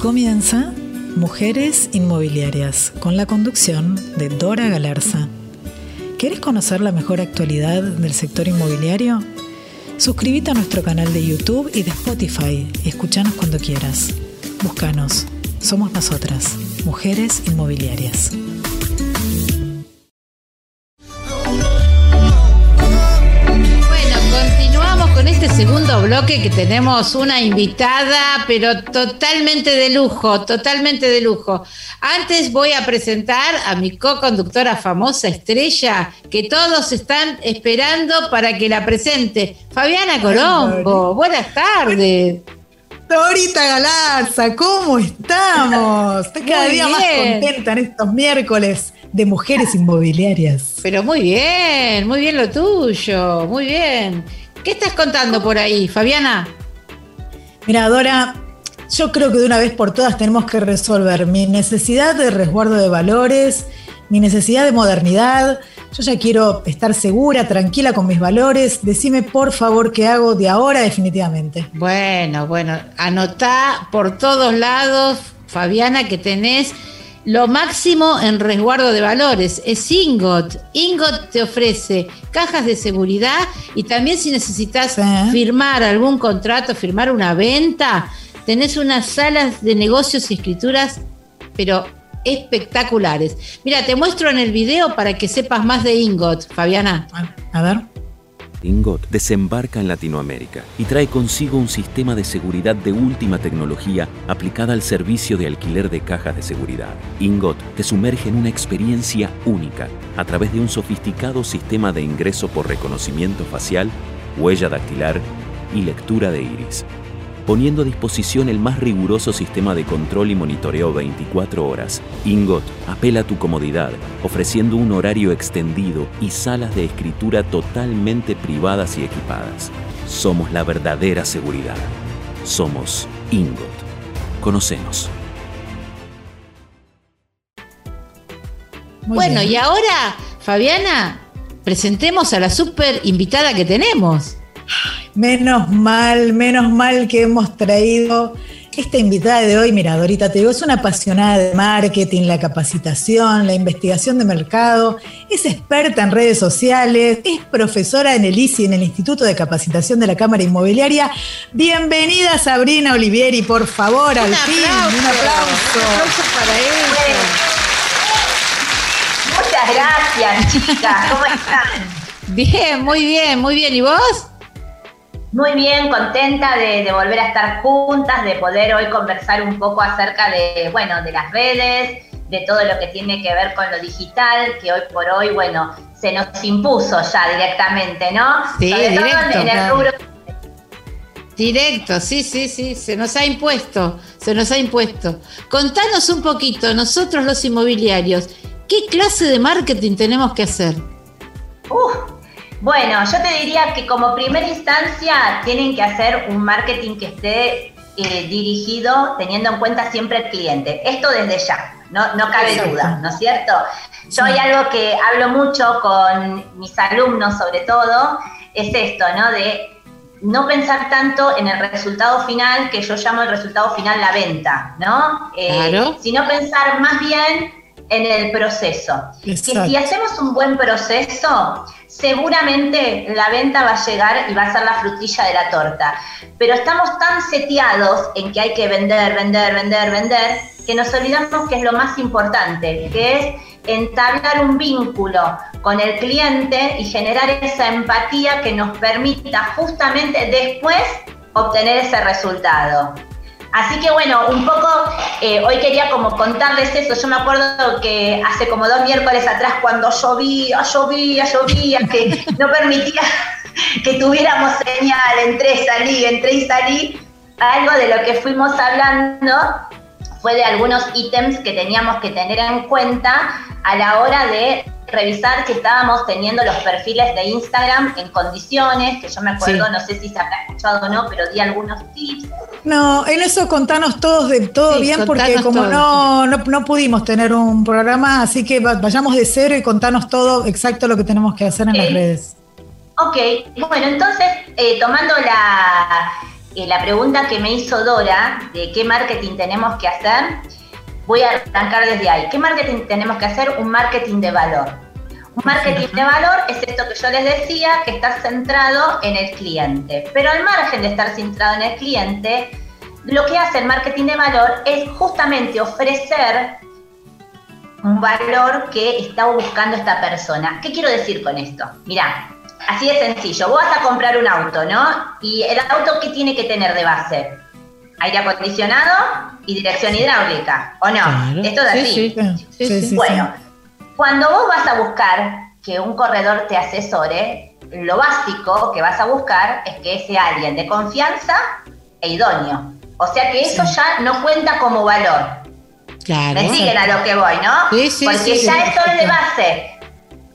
comienza Mujeres Inmobiliarias, con la conducción de Dora Galarza. ¿Querés conocer la mejor actualidad del sector inmobiliario? Suscríbete a nuestro canal de YouTube y de Spotify y escuchanos cuando quieras. Búscanos. Somos nosotras, Mujeres Inmobiliarias. Segundo bloque que tenemos una invitada, pero totalmente de lujo, totalmente de lujo. Antes voy a presentar a mi co-conductora famosa estrella, que todos están esperando para que la presente. Fabiana Colombo, buenas tardes. Dorita Galarza, ¿cómo estamos? Estoy cada día más contenta en estos miércoles de mujeres inmobiliarias. Pero muy bien, muy bien lo tuyo, muy bien. ¿Qué estás contando por ahí, Fabiana? Mira, Dora, yo creo que de una vez por todas tenemos que resolver mi necesidad de resguardo de valores, mi necesidad de modernidad. Yo ya quiero estar segura, tranquila con mis valores. Decime por favor qué hago de ahora definitivamente. Bueno, bueno, anotá por todos lados, Fabiana, que tenés lo máximo en resguardo de valores es Ingot. Ingot te ofrece cajas de seguridad y también si necesitas firmar algún contrato, firmar una venta, tenés unas salas de negocios y escrituras, pero espectaculares. Mira, te muestro en el video para que sepas más de Ingot, Fabiana. A ver. Ingot desembarca en Latinoamérica y trae consigo un sistema de seguridad de última tecnología aplicada al servicio de alquiler de cajas de seguridad. Ingot te sumerge en una experiencia única a través de un sofisticado sistema de ingreso por reconocimiento facial, huella dactilar y lectura de iris poniendo a disposición el más riguroso sistema de control y monitoreo 24 horas. Ingot apela a tu comodidad, ofreciendo un horario extendido y salas de escritura totalmente privadas y equipadas. Somos la verdadera seguridad. Somos Ingot. Conocemos. bueno, y ahora, Fabiana, presentemos a la super invitada que tenemos. Menos mal, menos mal que hemos traído esta invitada de hoy. Mira, Dorita, te digo, es una apasionada de marketing, la capacitación, la investigación de mercado, es experta en redes sociales, es profesora en el ICI, en el Instituto de Capacitación de la Cámara Inmobiliaria. Bienvenida Sabrina Olivieri, por favor, al fin. un aplauso. Un aplauso para ella. Muchas gracias, chicas. ¿Cómo están? Bien, muy bien, muy bien. ¿Y vos? Muy bien, contenta de, volver a estar juntas, de poder hoy conversar un poco acerca de, bueno, de las redes, de todo lo que tiene que ver con lo digital, que hoy por hoy, bueno, se nos impuso ya directamente, ¿no? Sí, directo. Directo, sí, sí, sí, se nos ha impuesto, se nos ha impuesto. Contanos un poquito, nosotros los inmobiliarios, ¿qué clase de marketing tenemos que hacer? Uh, bueno, yo te diría que como primera instancia tienen que hacer un marketing que esté eh, dirigido teniendo en cuenta siempre el cliente. Esto desde ya, no, no cabe duda, ¿no es cierto? Yo hay algo que hablo mucho con mis alumnos sobre todo, es esto, ¿no? De no pensar tanto en el resultado final, que yo llamo el resultado final la venta, ¿no? Eh, sino pensar más bien en el proceso. Que si hacemos un buen proceso, seguramente la venta va a llegar y va a ser la frutilla de la torta. Pero estamos tan seteados en que hay que vender, vender, vender, vender, que nos olvidamos que es lo más importante, que es entablar un vínculo con el cliente y generar esa empatía que nos permita justamente después obtener ese resultado. Así que bueno, un poco eh, hoy quería como contarles eso. Yo me acuerdo que hace como dos miércoles atrás cuando llovía, llovía, llovía, que no permitía que tuviéramos señal, entré, salí, entré y salí, algo de lo que fuimos hablando fue de algunos ítems que teníamos que tener en cuenta a la hora de revisar que estábamos teniendo los perfiles de Instagram en condiciones, que yo me acuerdo, no sé si se habrá escuchado o no, pero di algunos tips. No, en eso contanos todos de todo bien, porque como no, no, pudimos tener un programa, así que vayamos de cero y contanos todo exacto lo que tenemos que hacer en las redes. Ok, bueno, entonces, eh, tomando la eh, la pregunta que me hizo Dora de qué marketing tenemos que hacer, voy a arrancar desde ahí. ¿Qué marketing tenemos que hacer? Un marketing de valor. Un marketing de valor es esto que yo les decía, que está centrado en el cliente. Pero al margen de estar centrado en el cliente, lo que hace el marketing de valor es justamente ofrecer un valor que está buscando esta persona. ¿Qué quiero decir con esto? Mirá, así de sencillo. Vos vas a comprar un auto, ¿no? Y el auto, ¿qué tiene que tener de base? Aire acondicionado y dirección hidráulica, ¿o no? Esto es así. Sí, bueno, cuando vos vas a buscar que un corredor te asesore, lo básico que vas a buscar es que sea alguien de confianza e idóneo. O sea que eso ya no cuenta como valor. Claro. Me siguen a lo que voy, ¿no? Sí, sí, Porque ya esto es de base.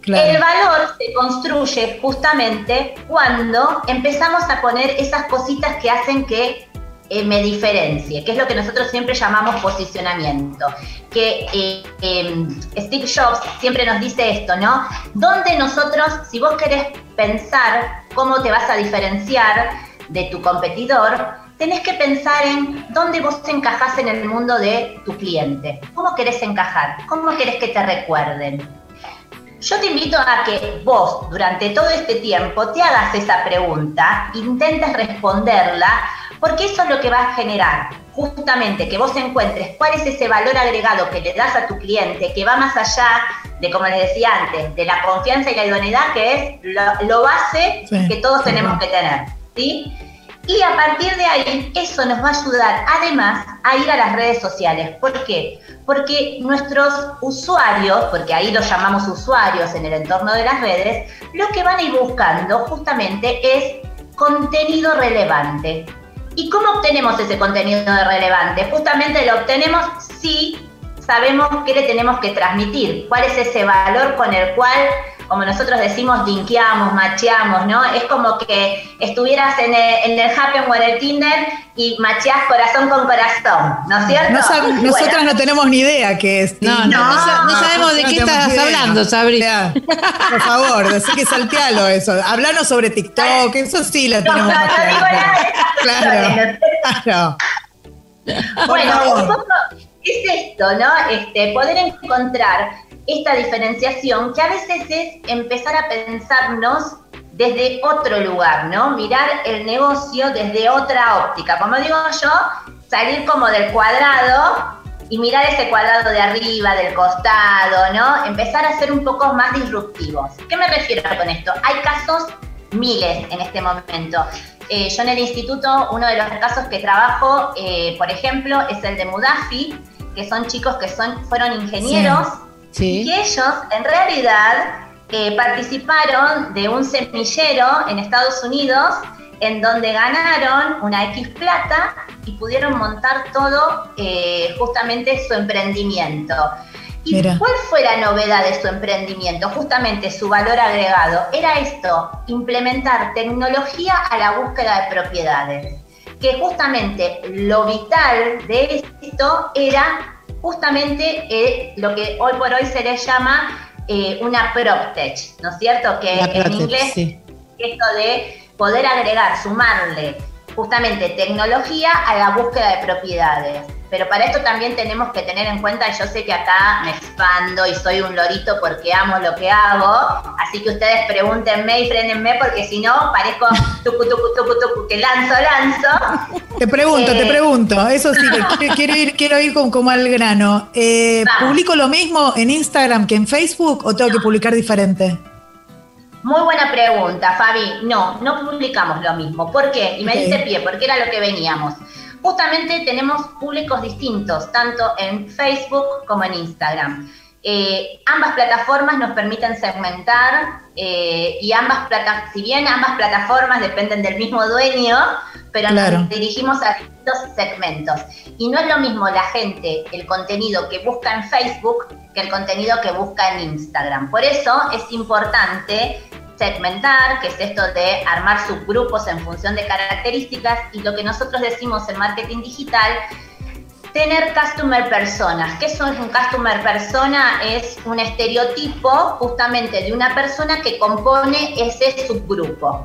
El valor se construye justamente cuando empezamos a poner esas cositas que hacen que eh, me diferencie, que es lo que nosotros siempre llamamos posicionamiento. Que eh, em, Steve Jobs siempre nos dice esto, ¿no? Donde nosotros, si vos querés pensar cómo te vas a diferenciar de tu competidor, tenés que pensar en dónde vos te encajás en el mundo de tu cliente. ¿Cómo querés encajar? ¿Cómo querés que te recuerden? Yo te invito a que vos durante todo este tiempo te hagas esa pregunta, intentes responderla, porque eso es lo que va a generar justamente que vos encuentres cuál es ese valor agregado que le das a tu cliente, que va más allá de, como les decía antes, de la confianza y la idoneidad, que es lo, base que todos tenemos que tener. ¿sí? Y a partir de ahí, eso nos va a ayudar además a ir a las redes sociales. ¿Por qué? Porque nuestros usuarios, porque ahí los llamamos usuarios en el entorno de las redes, lo que van a ir buscando justamente es contenido relevante. ¿Y cómo obtenemos ese contenido relevante? Justamente lo obtenemos si sabemos qué le tenemos que transmitir, cuál es ese valor con el cual como nosotros decimos, dinkeamos, macheamos, ¿no? Es como que estuvieras en el, en el Happen o en el Tinder y macheás corazón con corazón, ¿no es cierto? nosotras no tenemos ni idea qué es. No, no, no, sabemos de qué estás hablando, Sabrina. Por favor, así que saltealo eso. Hablanos sobre TikTok, eso sí lo tenemos. No, no, digo nada Claro, claro. Bueno, un poco es esto, ¿no? Este, poder encontrar esta diferenciación que a veces es empezar a pensarnos desde otro lugar, ¿no? Mirar el negocio desde otra óptica. Como digo yo, salir como del cuadrado y mirar ese cuadrado de arriba, del costado, ¿no? Empezar a ser un poco más disruptivos. ¿Qué me refiero con esto? Hay casos miles en este momento. Eh, yo en el instituto, uno de los casos que trabajo, eh, por ejemplo, es el de Mudafi, que son chicos que son, fueron ingenieros. Y ellos, en realidad, eh, participaron de un semillero en Estados Unidos en donde ganaron una X plata y pudieron montar todo eh, justamente su emprendimiento. ¿Y cuál fue la novedad de su emprendimiento? Justamente su valor agregado. Era esto, implementar tecnología a la búsqueda de propiedades. Que justamente lo vital de esto era justamente eh, lo que hoy por hoy se le llama eh, una PropTech, ¿no es cierto? Que en inglés esto de poder agregar, sumarle justamente tecnología a la búsqueda de propiedades. Pero para esto también tenemos que tener en cuenta, yo sé que acá me expando y soy un lorito porque amo lo que hago, así que ustedes pregúntenme y frenenme porque si no parezco tucu, tucu, tucu, tucu, que lanzo, lanzo. Te pregunto, te eh, pregunto, eso sí, quiero ir, quiero ir con, como al grano. Eh, ¿Publico lo mismo en Instagram que en Facebook o tengo que publicar diferente? Muy buena pregunta, Fabi. No, no publicamos lo mismo. ¿Por qué? Y me dice pie, porque era lo que veníamos. Justamente tenemos públicos distintos, tanto en Facebook como en Instagram. Eh, ambas plataformas nos permiten segmentar eh, y ambas plataformas, si bien ambas plataformas dependen del mismo dueño, pero nos dirigimos a distintos segmentos. Y no es lo mismo la gente, el contenido que busca en Facebook que el contenido que busca en Instagram. Por eso es importante segmentar, que es esto de armar subgrupos en función de características, y lo que nosotros decimos en marketing digital, tener customer personas. ¿Qué es un customer persona? Es un estereotipo justamente de una persona que compone ese subgrupo.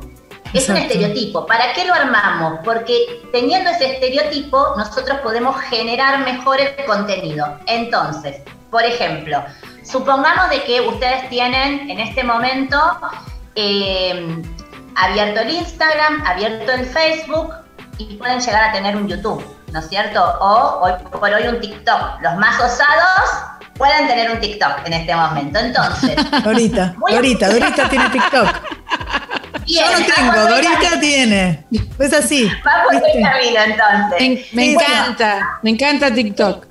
Es un estereotipo. ¿Para qué lo armamos? Porque teniendo ese estereotipo, nosotros podemos generar mejor el contenido. Entonces, por ejemplo, supongamos de que ustedes tienen en este momento eh, abierto el Instagram, abierto el Facebook y pueden llegar a tener un YouTube, ¿no es cierto? O hoy por hoy un TikTok. Los más osados pueden tener un TikTok en este momento. Entonces. Dorita, Dorita, Dorita tiene TikTok. Yo no tengo, Dorita tiene. Es así. Va por el camino entonces. Me, encanta, me encanta TikTok.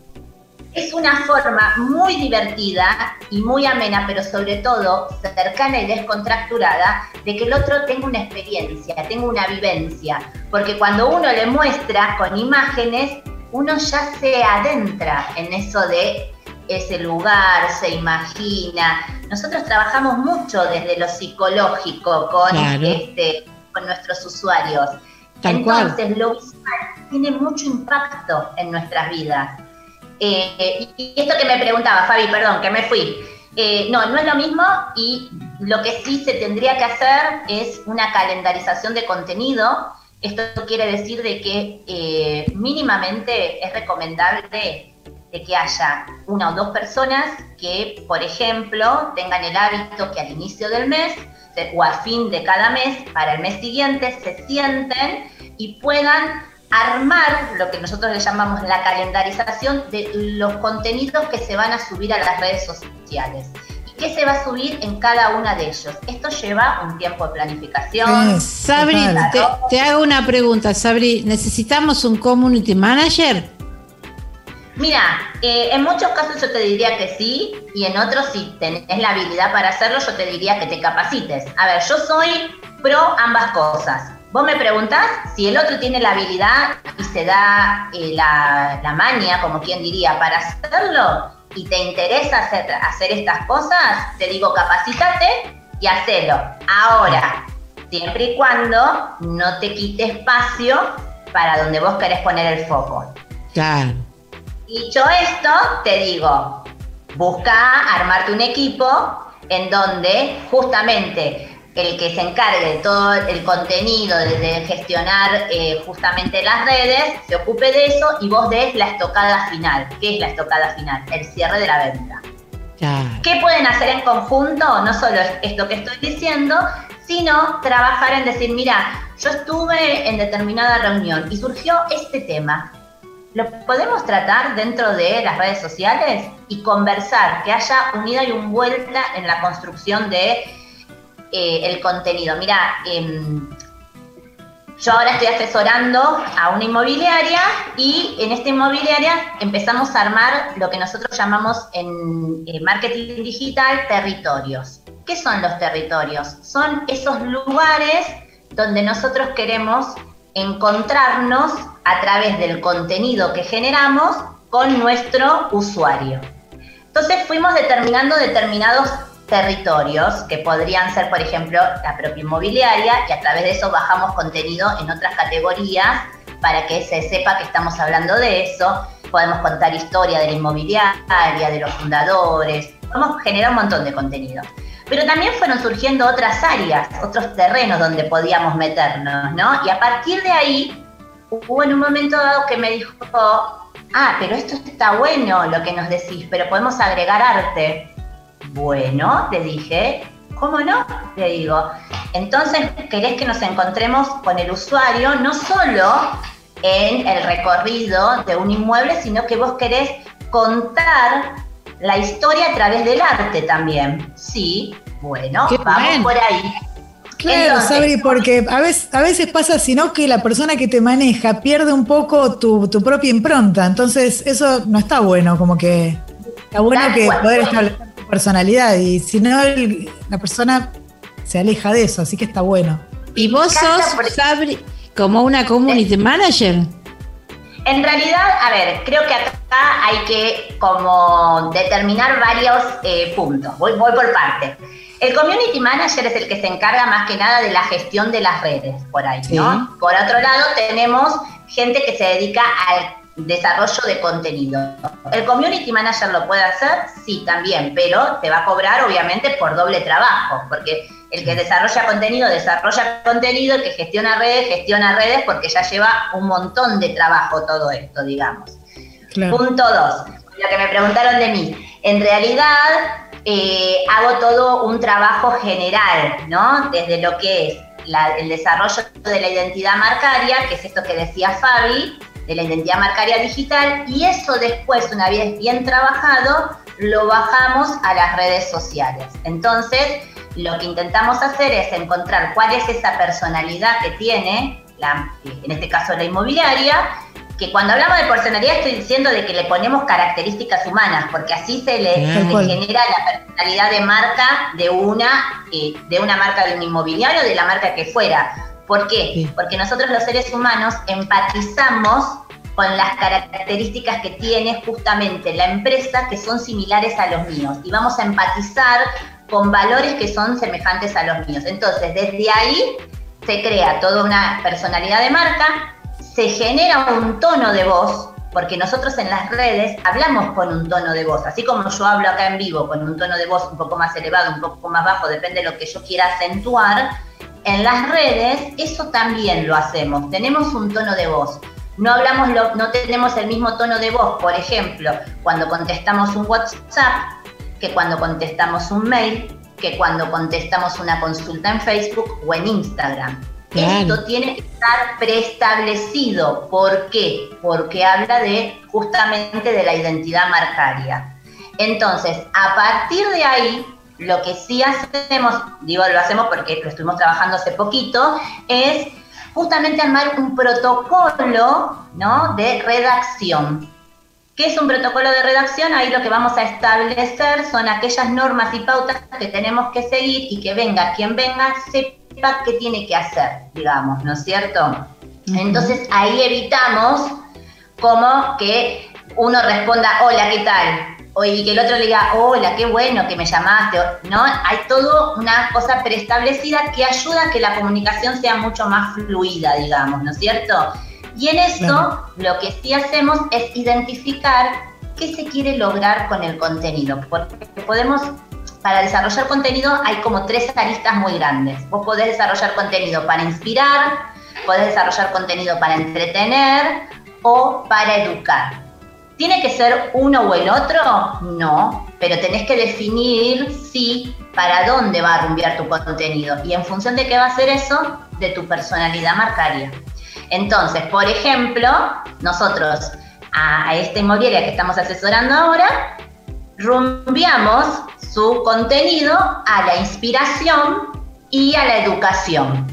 Es una forma muy divertida y muy amena, pero sobre todo cercana y descontracturada, de que el otro tenga una experiencia, tenga una vivencia. Porque cuando uno le muestra con imágenes, uno ya se adentra en eso de ese lugar, se imagina. Nosotros trabajamos mucho desde lo psicológico con, este, con nuestros usuarios. Entonces, lo visual tiene mucho impacto en nuestras vidas. Eh, y esto que me preguntaba, Fabi, perdón, que me fui. Eh, no, no es lo mismo y lo que sí se tendría que hacer es una calendarización de contenido. Esto quiere decir de que eh, mínimamente es recomendable de que haya una o dos personas que, por ejemplo, tengan el hábito que al inicio del mes o a fin de cada mes, para el mes siguiente, se sienten y puedan armar lo que nosotros le llamamos la calendarización de los contenidos que se van a subir a las redes sociales. ¿Y qué se va a subir en cada una de ellos? Esto lleva un tiempo de planificación. Sabri, te, hago una pregunta, Sabri. ¿Necesitamos un community manager? Mira, eh, en muchos casos yo te diría que sí, y en otros si tenés la habilidad para hacerlo, yo te diría que te capacites. A ver, yo soy pro ambas cosas. Vos me preguntás si el otro tiene la habilidad y se da eh, la, la maña, como quien diría, para hacerlo, y te interesa hacer, hacer estas cosas, te digo, capacítate y hacelo. Ahora, siempre y cuando no te quite espacio para donde vos querés poner el foco. Claro. Dicho esto, te digo, busca armarte un equipo en donde justamente el que se encargue de todo el contenido, de, gestionar eh, justamente las redes, se ocupe de eso y vos des la estocada final. ¿Qué es la estocada final? El cierre de la venta. ¿Qué pueden hacer en conjunto? No solo esto que estoy diciendo, sino trabajar en decir, mira, yo estuve en determinada reunión y surgió este tema. ¿Lo podemos tratar dentro de las redes sociales y conversar, que haya unida y un vuelta en la construcción de eh, el contenido? Mira, em, yo ahora estoy asesorando a una inmobiliaria y en esta inmobiliaria empezamos a armar lo que nosotros llamamos en marketing digital territorios. ¿Qué son los territorios? Son esos lugares donde nosotros queremos encontrarnos a través del contenido que generamos con nuestro usuario. Entonces fuimos determinando determinados territorios que podrían ser, por ejemplo, la propia inmobiliaria y a través de eso bajamos contenido en otras categorías para que se sepa que estamos hablando de eso. Podemos contar historia de la inmobiliaria, de los fundadores, podemos generar un montón de contenido. Pero también fueron surgiendo otras áreas, otros terrenos donde podíamos meternos, ¿no? Y a partir de ahí, hubo en un momento dado que me dijo, ah, pero esto está bueno lo que nos decís, pero podemos agregar arte. Bueno, le dije, ¿cómo no? Le digo, entonces querés que nos encontremos con el usuario no solo en el recorrido de un inmueble, sino que vos querés contar la historia a través del arte también. Sí, bueno, vamos por ahí. Claro, Sabri, porque a veces, a veces pasa, sino que la persona que te maneja pierde un poco tu, propia impronta. Entonces, eso no está bueno, como que está bueno que poder establecer personalidad. Y si no, la persona se aleja de eso, así que está bueno. ¿Y vos sos, Sabri, como una community manager? En realidad, a ver, creo que acá hay que como determinar varios eh, puntos. Voy, voy por parte. El community manager es el que se encarga más que nada de la gestión de las redes por ahí, ¿no? Por otro lado, tenemos gente que se dedica al desarrollo de contenido. ¿El community manager lo puede hacer? Sí, también, pero te va a cobrar obviamente por doble trabajo, porque El que desarrolla contenido, desarrolla contenido, el que gestiona redes, gestiona redes, porque ya lleva un montón de trabajo todo esto, digamos. Punto dos, lo que me preguntaron de mí. En realidad, eh, hago todo un trabajo general, ¿no? Desde lo que es el desarrollo de la identidad marcaria, que es esto que decía Fabi, de la identidad marcaria digital, y eso después, una vez bien trabajado, lo bajamos a las redes sociales. Entonces, lo que intentamos hacer es encontrar cuál es esa personalidad que tiene, la, en este caso la inmobiliaria, que cuando hablamos de personalidad estoy diciendo de que le ponemos características humanas, porque así se le, genera la personalidad de marca de una, eh, de una marca de un inmobiliario, de la marca que fuera. ¿Por qué? Porque nosotros los seres humanos empatizamos con las características que tiene justamente la empresa que son similares a los míos y vamos a empatizar con valores que son semejantes a los míos. Entonces, desde ahí se crea toda una personalidad de marca, se genera un tono de voz, porque nosotros en las redes hablamos con un tono de voz, así como yo hablo acá en vivo con un tono de voz un poco más elevado, un poco más bajo, depende de lo que yo quiera acentuar, en las redes eso también lo hacemos, tenemos un tono de voz. No hablamos, no tenemos el mismo tono de voz, por ejemplo, cuando contestamos un WhatsApp, que cuando contestamos un mail, que cuando contestamos una consulta en Facebook o en Instagram. Esto tiene que estar preestablecido. ¿Por qué? Porque habla de justamente de la identidad marcaria. Entonces, a partir de ahí, lo que sí hacemos, digo lo hacemos porque lo estuvimos trabajando hace poquito, es justamente armar un protocolo ¿no? de redacción. ¿Qué es un protocolo de redacción? Ahí lo que vamos a establecer son aquellas normas y pautas que tenemos que seguir y que venga quien venga, se qué tiene que hacer, digamos, ¿no es cierto? Entonces ahí evitamos como que uno responda, hola, ¿qué tal? O, y que el otro le diga, hola, qué bueno que me llamaste, ¿no? Hay todo una cosa preestablecida que ayuda a que la comunicación sea mucho más fluida, digamos, ¿no es cierto? Y en eso lo que sí hacemos es identificar qué se quiere lograr con el contenido, porque podemos para desarrollar contenido hay como tres aristas muy grandes. Vos podés desarrollar contenido para inspirar, podés desarrollar contenido para entretener o para educar. ¿Tiene que ser uno o el otro? No, pero tenés que definir si para dónde va a rumbear tu contenido y en función de qué va a ser eso, de tu personalidad marcaria. Entonces, por ejemplo, nosotros a, esta inmobiliaria que estamos asesorando ahora, rumbeamos su contenido a la inspiración y a la educación.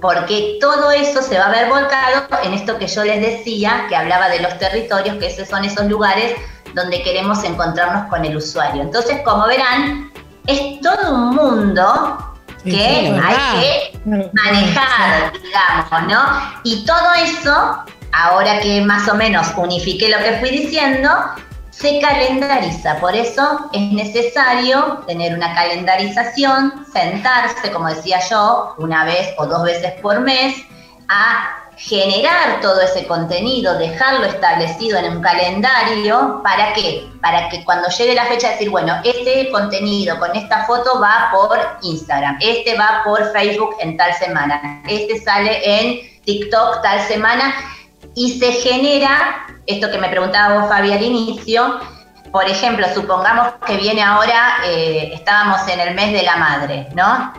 Porque todo eso se va a ver volcado en esto que yo les decía, que hablaba de los territorios, que esos son esos lugares donde queremos encontrarnos con el usuario. Entonces, como verán, es todo un mundo que hay que manejar, digamos, ¿no? Y todo eso, ahora que más o menos unifiqué lo que fui diciendo, se calendariza. Por eso es necesario tener una calendarización, sentarse, como decía yo, una vez o dos veces por mes, a generar todo ese contenido, dejarlo establecido en un calendario, ¿para qué? Para que cuando llegue la fecha decir, bueno, este contenido con esta foto va por Instagram, este va por Facebook en tal semana, este sale en TikTok tal semana y se genera esto que me preguntaba vos, Fabi, al inicio. Por ejemplo, supongamos que viene ahora, eh, estábamos en el mes de la madre, ¿no?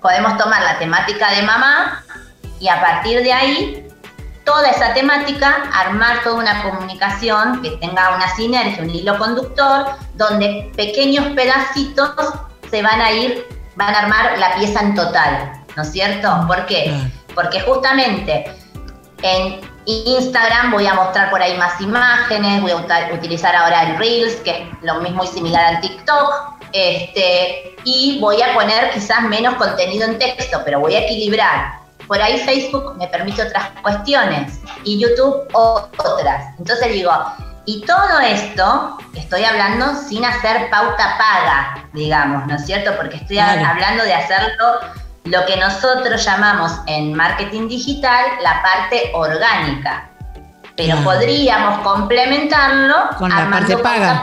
Podemos tomar la temática de mamá y a partir de ahí, toda esa temática, armar toda una comunicación que tenga una sinergia, un hilo conductor, donde pequeños pedacitos se van a ir, van a armar la pieza en total, ¿no es cierto? ¿Por qué? Porque justamente en Instagram voy a mostrar por ahí más imágenes, voy a utilizar ahora el Reels, que es lo mismo y similar al TikTok, este, y voy a poner quizás menos contenido en texto, pero voy a equilibrar. Por ahí Facebook me permite otras cuestiones y YouTube otras. Entonces digo, y todo esto estoy hablando sin hacer pauta paga, digamos, ¿no es cierto? Porque estoy hablando de hacerlo lo que nosotros llamamos en marketing digital la parte orgánica. Pero podríamos complementarlo con la parte paga.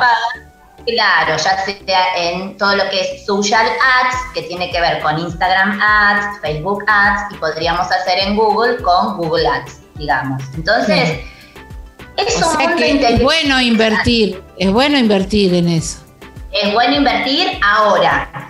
Claro, ya sea en todo lo que es social ads, que tiene que ver con Instagram ads, Facebook ads, y podríamos hacer en Google con Google Ads, digamos. Entonces, es o sea que es bueno invertir, es bueno invertir en eso. Es bueno invertir ahora.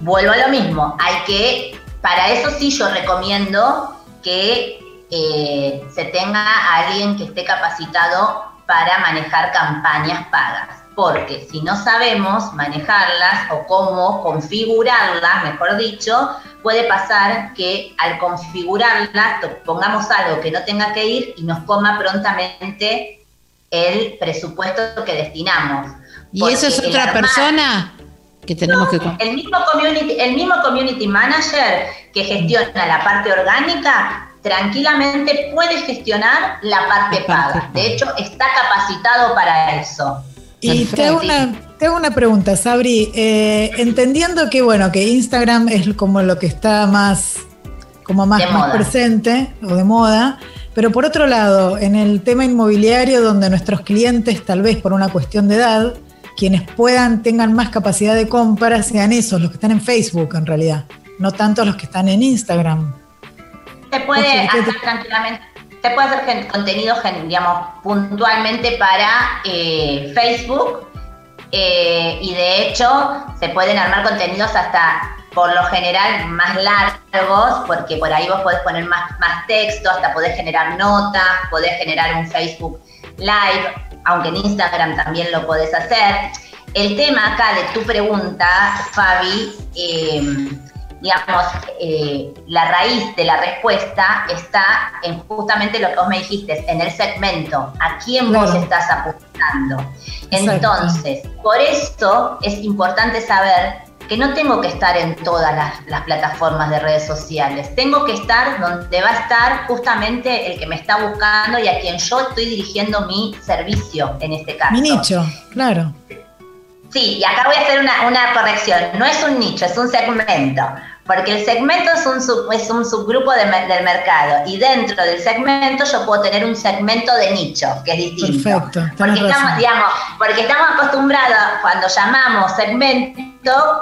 Vuelvo a lo mismo, hay que, para eso sí yo recomiendo que eh, se tenga a alguien que esté capacitado para manejar campañas pagas porque si no sabemos manejarlas o cómo configurarlas, mejor dicho, puede pasar que al configurarlas pongamos algo que no tenga que ir y nos coma prontamente el presupuesto que destinamos. ¿Y eso es otra persona? Que tenemos que... El mismo, community, el mismo community manager que gestiona la parte orgánica tranquilamente puede gestionar la parte paga. De hecho, está capacitado para eso. Y te hago, una, pregunta, Sabri. Eh, entendiendo que bueno, que Instagram es como lo que está más, como más, presente o de moda, pero por otro lado, en el tema inmobiliario, donde nuestros clientes, tal vez por una cuestión de edad, quienes puedan, tengan más capacidad de compra, sean esos, los que están en Facebook en realidad, no tanto los que están en Instagram. Se puede hacer tranquilamente se puede hacer contenido, digamos, puntualmente para eh, Facebook eh, y de hecho se pueden armar contenidos hasta por lo general más largos, porque por ahí vos podés poner más, más texto, hasta podés generar notas, podés generar un Facebook Live, aunque en Instagram también lo podés hacer. El tema acá de tu pregunta, Fabi, eh, digamos, eh, la raíz de la respuesta está en justamente lo que vos me dijiste, en el segmento, a quién vos estás apuntando. Entonces, por esto es importante saber que no tengo que estar en todas las, plataformas de redes sociales, tengo que estar donde va a estar justamente el que me está buscando y a quien yo estoy dirigiendo mi servicio en este caso. Mi nicho, claro. Sí, y acá voy a hacer una, corrección. No es un nicho, es un segmento. Porque el segmento es un, es un subgrupo del mercado. Y dentro del segmento yo puedo tener un segmento de nicho, que es distinto. Perfecto. Porque estamos, digamos, porque estamos acostumbrados, cuando llamamos segmento,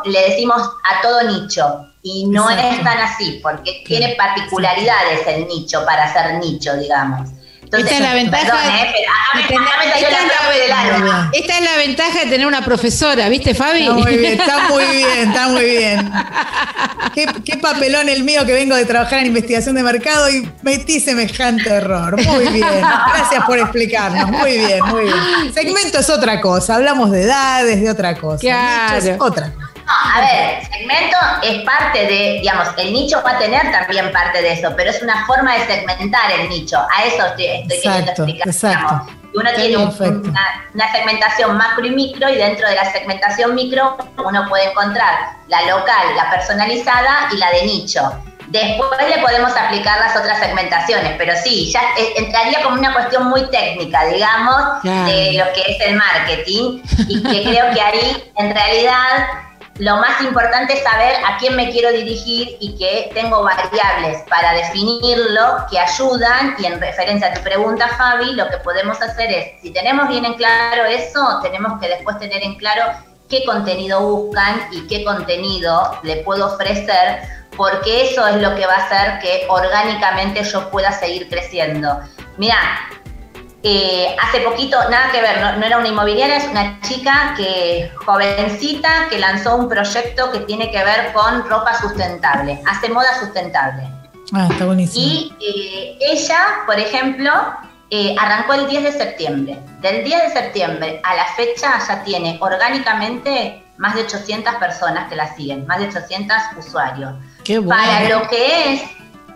le decimos a todo nicho. Y no es tan así, porque tiene particularidades el nicho para ser nicho, digamos esta es la ventaja. Eh, esta es la ventaja de tener una profesora, ¿viste, Fabi? Está muy bien, está muy bien, está muy bien. Qué, papelón el mío que vengo de trabajar en investigación de mercado y metí semejante error. Muy bien. Gracias por explicarnos. Muy bien, muy bien. Segmento es otra cosa. Hablamos de edades, de otra cosa. Claro. Es otra cosa. No, a ver, segmento es parte de, digamos, el nicho va a tener también parte de eso, pero es una forma de segmentar el nicho. A eso estoy, estoy queriendo explicar. Exacto. Uno tiene una, segmentación macro y micro y dentro de la segmentación micro uno puede encontrar la local, la personalizada y la de nicho. Después le podemos aplicar las otras segmentaciones, pero sí, ya entraría como una cuestión muy técnica, digamos, de lo que es el marketing y que creo que ahí en realidad lo más importante es saber a quién me quiero dirigir y que tengo variables para definirlo que ayudan. Y en referencia a tu pregunta, Fabi, lo que podemos hacer es, si tenemos bien en claro eso, tenemos que después tener en claro qué contenido buscan y qué contenido le puedo ofrecer, porque eso es lo que va a hacer que orgánicamente yo pueda seguir creciendo. Mira, eh, hace poquito, nada que ver, no, era una inmobiliaria, es una chica que jovencita que lanzó un proyecto que tiene que ver con ropa sustentable, hace moda sustentable. Ah, está buenísimo. Y eh, ella, por ejemplo, eh, arrancó el 10 de septiembre. Del 10 de septiembre a la fecha ya tiene orgánicamente más de 800 personas que la siguen, más de 800 usuarios. Qué bueno. Para lo que es,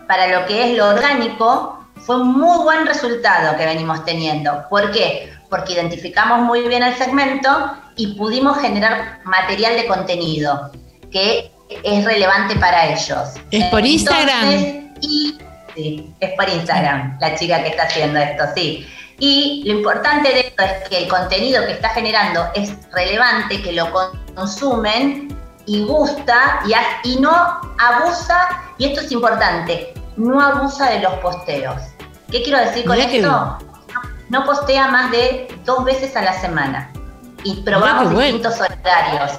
para lo que es lo orgánico, fue un muy buen resultado que venimos teniendo. ¿Por qué? Porque identificamos muy bien el segmento y pudimos generar material de contenido que es relevante para ellos. ¿Es por Instagram? Y, sí, es por Instagram, la chica que está haciendo esto, sí. Y lo importante de esto es que el contenido que está generando es relevante, que lo consumen y gusta y, y no abusa, y esto es importante, no abusa de los posteos. ¿Qué quiero decir con esto? No, postea más de dos veces a la semana. y probamos distintos horarios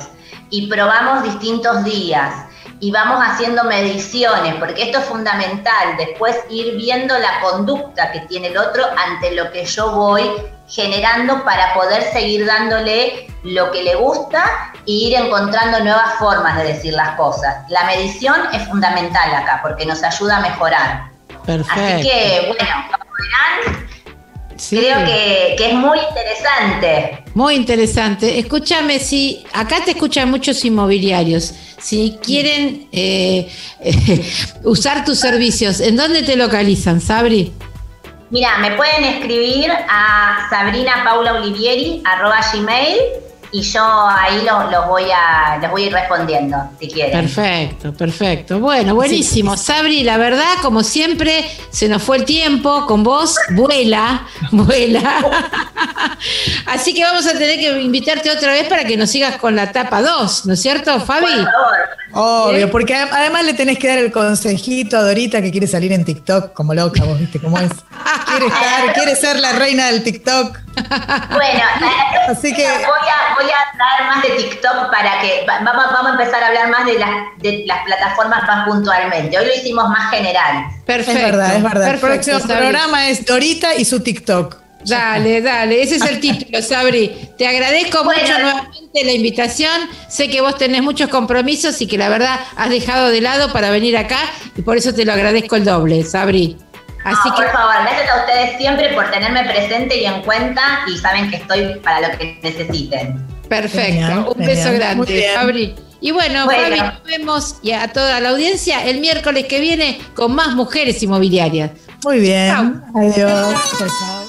y probamos distintos días y vamos haciendo mediciones, porque esto es fundamental, después ir viendo la conducta que tiene el otro ante lo que yo voy generando para poder seguir dándole lo que le gusta e ir encontrando nuevas formas de decir las cosas. La medición es fundamental acá porque nos ayuda a mejorar. Perfecto. Así que, bueno, como verán, Creo que, es muy interesante. Muy interesante. Escúchame, si acá te escuchan muchos inmobiliarios, si quieren eh, usar tus servicios, ¿en dónde te localizan, Sabri? Mira, me pueden escribir a Sabrina Y yo ahí los voy a les voy a ir respondiendo si quieren. Perfecto, perfecto. Bueno, buenísimo. Sabri, la verdad, como siempre, se nos fue el tiempo, con vos vuela, vuela. Así que vamos a tener que invitarte otra vez para que nos sigas con la etapa 2, ¿no es cierto, Fabi? Por favor. Obvio, porque además le tenés que dar el consejito a Dorita que quiere salir en TikTok como loca, vos viste cómo es. Quiere estar, quiere ser la reina del TikTok. Bueno, así que voy a, voy a dar más de TikTok para que vamos, vamos a empezar a hablar más de las, de las plataformas más puntualmente. Hoy lo hicimos más general. Perfecto. Es verdad, es verdad. el próximo programa es Dorita y su TikTok. Dale, dale, ese es el título, Sabri. Te agradezco mucho nuevamente la invitación. Sé que vos tenés muchos compromisos y que la verdad has dejado de lado para venir acá y por eso te lo agradezco el doble, Sabri. Así que... Por favor, gracias a ustedes siempre por tenerme presente y en cuenta y saben que estoy para lo que necesiten. Perfecto, un beso grande, Sabri. Y bueno, Fabi, nos vemos y a toda la audiencia el miércoles que viene con más mujeres inmobiliarias. Muy bien. Adiós. Chao, chao.